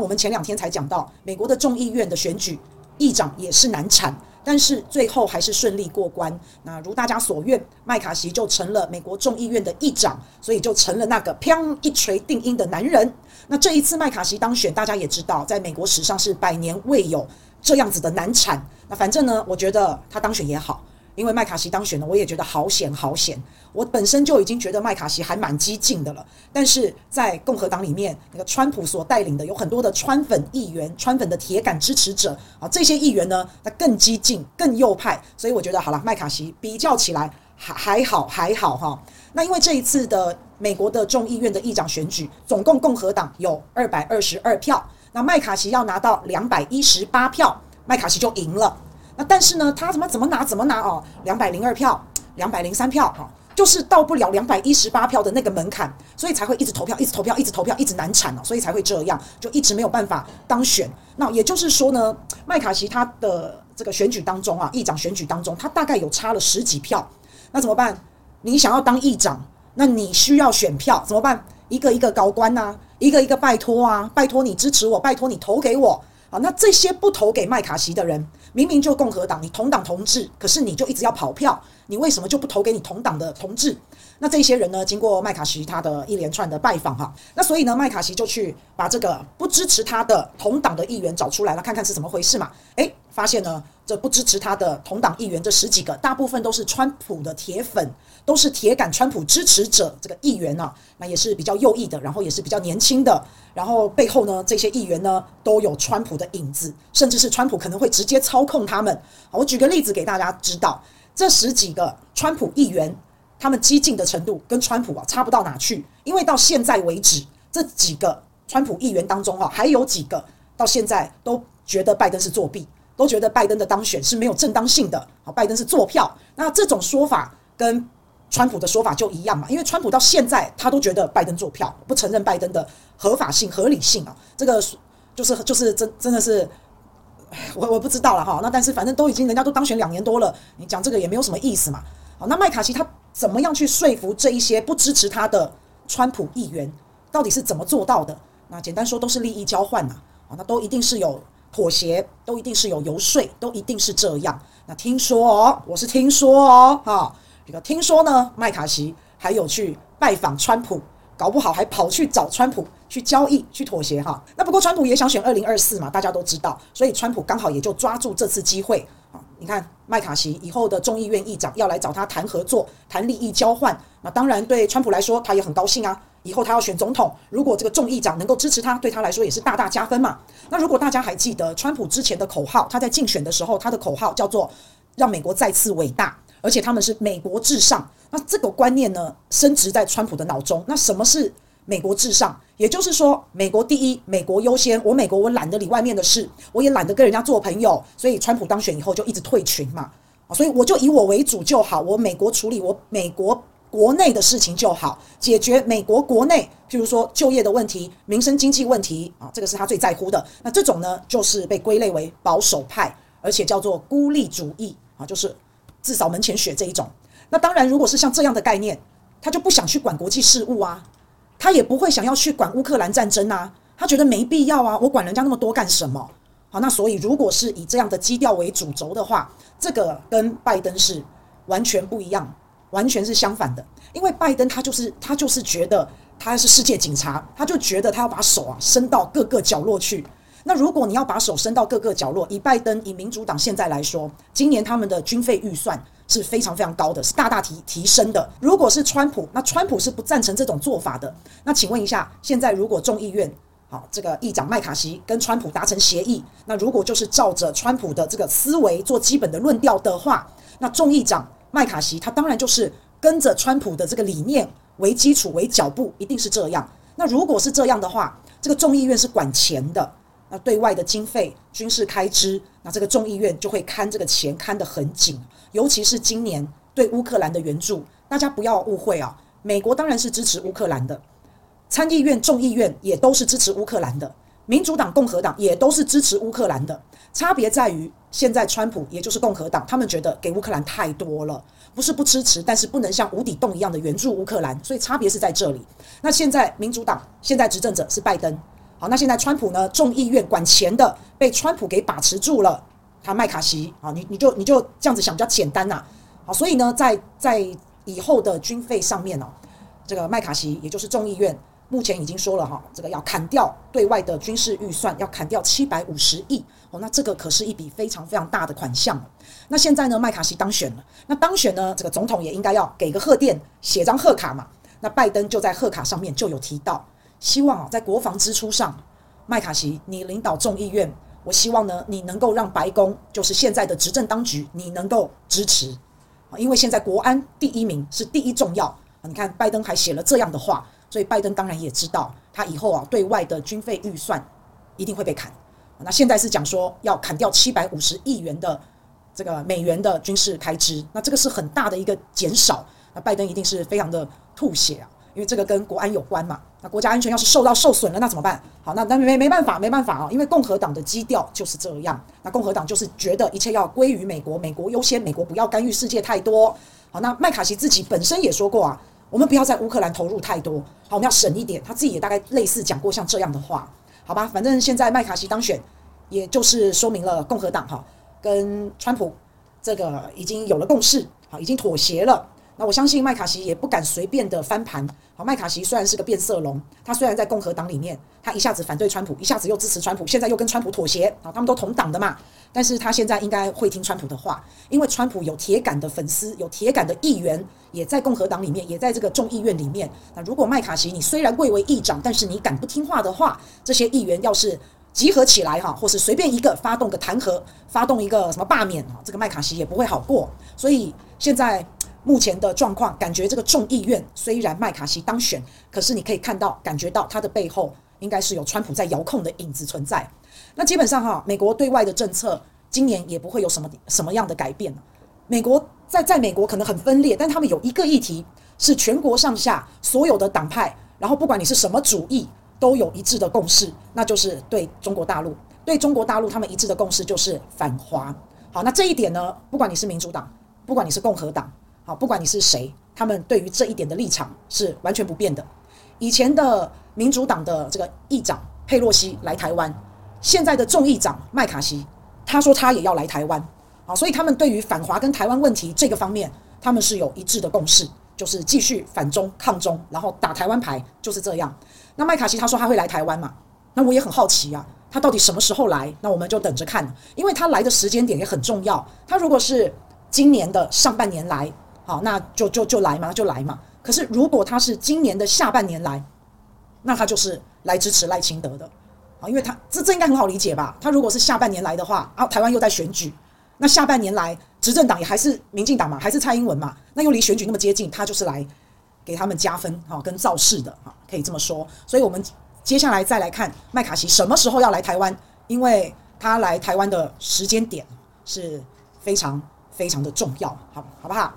我们前两天才讲到，美国的众议院的选举，议长也是难产。但是最后还是顺利过关。那如大家所愿，麦卡锡就成了美国众议院的议长，所以就成了那个砰一锤定音的男人。那这一次麦卡锡当选，大家也知道，在美国史上是百年未有这样子的难产。那反正呢，我觉得他当选也好。因为麦卡锡当选了，我也觉得好险好险。我本身就已经觉得麦卡锡还蛮激进的了，但是在共和党里面，那个川普所带领的有很多的川粉议员、川粉的铁杆支持者啊，这些议员呢，他更激进、更右派，所以我觉得好了，麦卡锡比较起来还还好还好哈。那因为这一次的美国的众议院的议长选举，总共共和党有二百二十二票，那麦卡锡要拿到两百一十八票，麦卡锡就赢了。那但是呢，他怎么怎么拿怎么拿哦，两百零二票，两百零三票哈，就是到不了两百一十八票的那个门槛，所以才会一直投票，一直投票，一直投票，一直难产哦，所以才会这样，就一直没有办法当选。那也就是说呢，麦卡锡他的这个选举当中啊，议长选举当中，他大概有差了十几票。那怎么办？你想要当议长，那你需要选票，怎么办？一个一个高官呐，一个一个拜托啊，拜托你支持我，拜托你投给我。好，那这些不投给麦卡锡的人，明明就共和党，你同党同志，可是你就一直要跑票，你为什么就不投给你同党的同志？那这些人呢，经过麦卡锡他的一连串的拜访哈，那所以呢，麦卡锡就去把这个不支持他的同党的议员找出来了，看看是怎么回事嘛？诶，发现呢，这不支持他的同党议员这十几个，大部分都是川普的铁粉。都是铁杆川普支持者，这个议员呢、那也是比较右翼的，然后也是比较年轻的，然后背后呢，这些议员呢都有川普的影子，甚至是川普可能会直接操控他们。好，我举个例子给大家知道，这十几个川普议员，他们激进的程度跟川普啊差不到哪去，因为到现在为止，这几个川普议员当中啊，还有几个到现在都觉得拜登是作弊，都觉得拜登的当选是没有正当性的，好，拜登是作票。那这种说法跟川普的说法就一样嘛，因为川普到现在他都觉得拜登作票，不承认拜登的合法性、合理性啊，这个就是就是真真的是，我我不知道了哈。那但是反正都已经人家都当选两年多了，你讲这个也没有什么意思嘛。好，那麦卡锡他怎么样去说服这一些不支持他的川普议员，到底是怎么做到的？那简单说都是利益交换呐，啊，那都一定是有妥协，都一定是有游说，都一定是这样。那听说哦，我是听说哦，哈。这个听说呢，麦卡锡还有去拜访川普，搞不好还跑去找川普去交易、去妥协哈。那不过川普也想选二零二四嘛，大家都知道，所以川普刚好也就抓住这次机会啊。你看麦卡锡以后的众议院议长要来找他谈合作、谈利益交换，那当然对川普来说他也很高兴啊。以后他要选总统，如果这个众议长能够支持他，对他来说也是大大加分嘛。那如果大家还记得川普之前的口号，他在竞选的时候他的口号叫做“让美国再次伟大”。而且他们是美国至上，那这个观念呢，升值在川普的脑中。那什么是美国至上？也就是说，美国第一，美国优先。我美国我懒得理外面的事，我也懒得跟人家做朋友。所以川普当选以后就一直退群嘛，啊，所以我就以我为主就好，我美国处理我美国国内的事情就好，解决美国国内，譬如说就业的问题、民生经济问题啊，这个是他最在乎的。那这种呢，就是被归类为保守派，而且叫做孤立主义啊，就是。自扫门前雪这一种，那当然，如果是像这样的概念，他就不想去管国际事务啊，他也不会想要去管乌克兰战争啊，他觉得没必要啊，我管人家那么多干什么？好，那所以如果是以这样的基调为主轴的话，这个跟拜登是完全不一样，完全是相反的。因为拜登他就是他就是觉得他是世界警察，他就觉得他要把手啊伸到各个角落去。那如果你要把手伸到各个角落，以拜登、以民主党现在来说，今年他们的军费预算是非常非常高的，是大大提提升的。如果是川普，那川普是不赞成这种做法的。那请问一下，现在如果众议院好这个议长麦卡锡跟川普达成协议，那如果就是照着川普的这个思维做基本的论调的话，那众议长麦卡锡他当然就是跟着川普的这个理念为基础为脚步，一定是这样。那如果是这样的话，这个众议院是管钱的。那对外的经费、军事开支，那这个众议院就会看这个钱看得很紧，尤其是今年对乌克兰的援助，大家不要误会啊，美国当然是支持乌克兰的，参议院、众议院也都是支持乌克兰的，民主党、共和党也都是支持乌克兰的，差别在于现在川普也就是共和党，他们觉得给乌克兰太多了，不是不支持，但是不能像无底洞一样的援助乌克兰，所以差别是在这里。那现在民主党现在执政者是拜登。好，那现在川普呢，众议院管钱的被川普给把持住了，他麦卡锡啊，你你就你就这样子想比较简单呐。好，所以呢，在在以后的军费上面哦，这个麦卡锡也就是众议院目前已经说了哈，这个要砍掉对外的军事预算，要砍掉七百五十亿哦，那这个可是一笔非常非常大的款项。那现在呢，麦卡锡当选了，那当选呢，这个总统也应该要给个贺电，写张贺卡嘛。那拜登就在贺卡上面就有提到，希望啊，在国防支出上，麦卡锡你领导众议院，我希望呢，你能够让白宫，就是现在的执政当局，你能够支持啊，因为现在国安第一名是第一重要。你看拜登还写了这样的话，所以拜登当然也知道，他以后啊，对外的军费预算一定会被砍。那现在是讲说要砍掉七百五十亿元的这个美元的军事开支，那这个是很大的一个减少。那拜登一定是非常的吐血啊，因为这个跟国安有关嘛。那国家安全要是受到受损了，那怎么办？好，那那没没办法，没办法啊，因为共和党的基调就是这样。那共和党就是觉得一切要归于美国，美国优先，美国不要干预世界太多。好，那麦卡锡自己本身也说过啊，我们不要在乌克兰投入太多，好，我们要省一点。他自己也大概类似讲过像这样的话，好吧？反正现在麦卡锡当选，也就是说明了共和党哈跟川普这个已经有了共识，好，已经妥协了。那我相信麦卡锡也不敢随便的翻盘。好，麦卡锡虽然是个变色龙，他虽然在共和党里面，他一下子反对川普，一下子又支持川普，现在又跟川普妥协。好，他们都同党的嘛。但是他现在应该会听川普的话，因为川普有铁杆的粉丝，有铁杆的议员，也在共和党里面，也在这个众议院里面。那如果麦卡锡你虽然贵为议长，但是你敢不听话的话，这些议员要是集合起来哈，或是随便一个发动个弹劾，发动一个什么罢免啊，这个麦卡锡也不会好过。所以现在。目前的状况，感觉这个众议院虽然麦卡锡当选，可是你可以看到、感觉到他的背后应该是有川普在遥控的影子存在。那基本上哈，美国对外的政策今年也不会有什么什么样的改变。美国在在美国可能很分裂，但他们有一个议题是全国上下所有的党派，然后不管你是什么主义，都有一致的共识，那就是对中国大陆。对中国大陆，他们一致的共识就是反华。好，那这一点呢，不管你是民主党，不管你是共和党。好，不管你是谁，他们对于这一点的立场是完全不变的。以前的民主党的这个议长佩洛西来台湾，现在的众议长麦卡锡，他说他也要来台湾。好，所以他们对于反华跟台湾问题这个方面，他们是有一致的共识，就是继续反中抗中，然后打台湾牌，就是这样。那麦卡锡他说他会来台湾嘛？那我也很好奇啊，他到底什么时候来？那我们就等着看，因为他来的时间点也很重要。他如果是今年的上半年来，好，那就就就来嘛，就来嘛。可是如果他是今年的下半年来，那他就是来支持赖清德的啊，因为他这这应该很好理解吧？他如果是下半年来的话，啊，台湾又在选举，那下半年来执政党也还是民进党嘛，还是蔡英文嘛，那又离选举那么接近，他就是来给他们加分哈，跟造势的哈，可以这么说。所以我们接下来再来看麦卡锡什么时候要来台湾，因为他来台湾的时间点是非常非常的重要，好，好不好？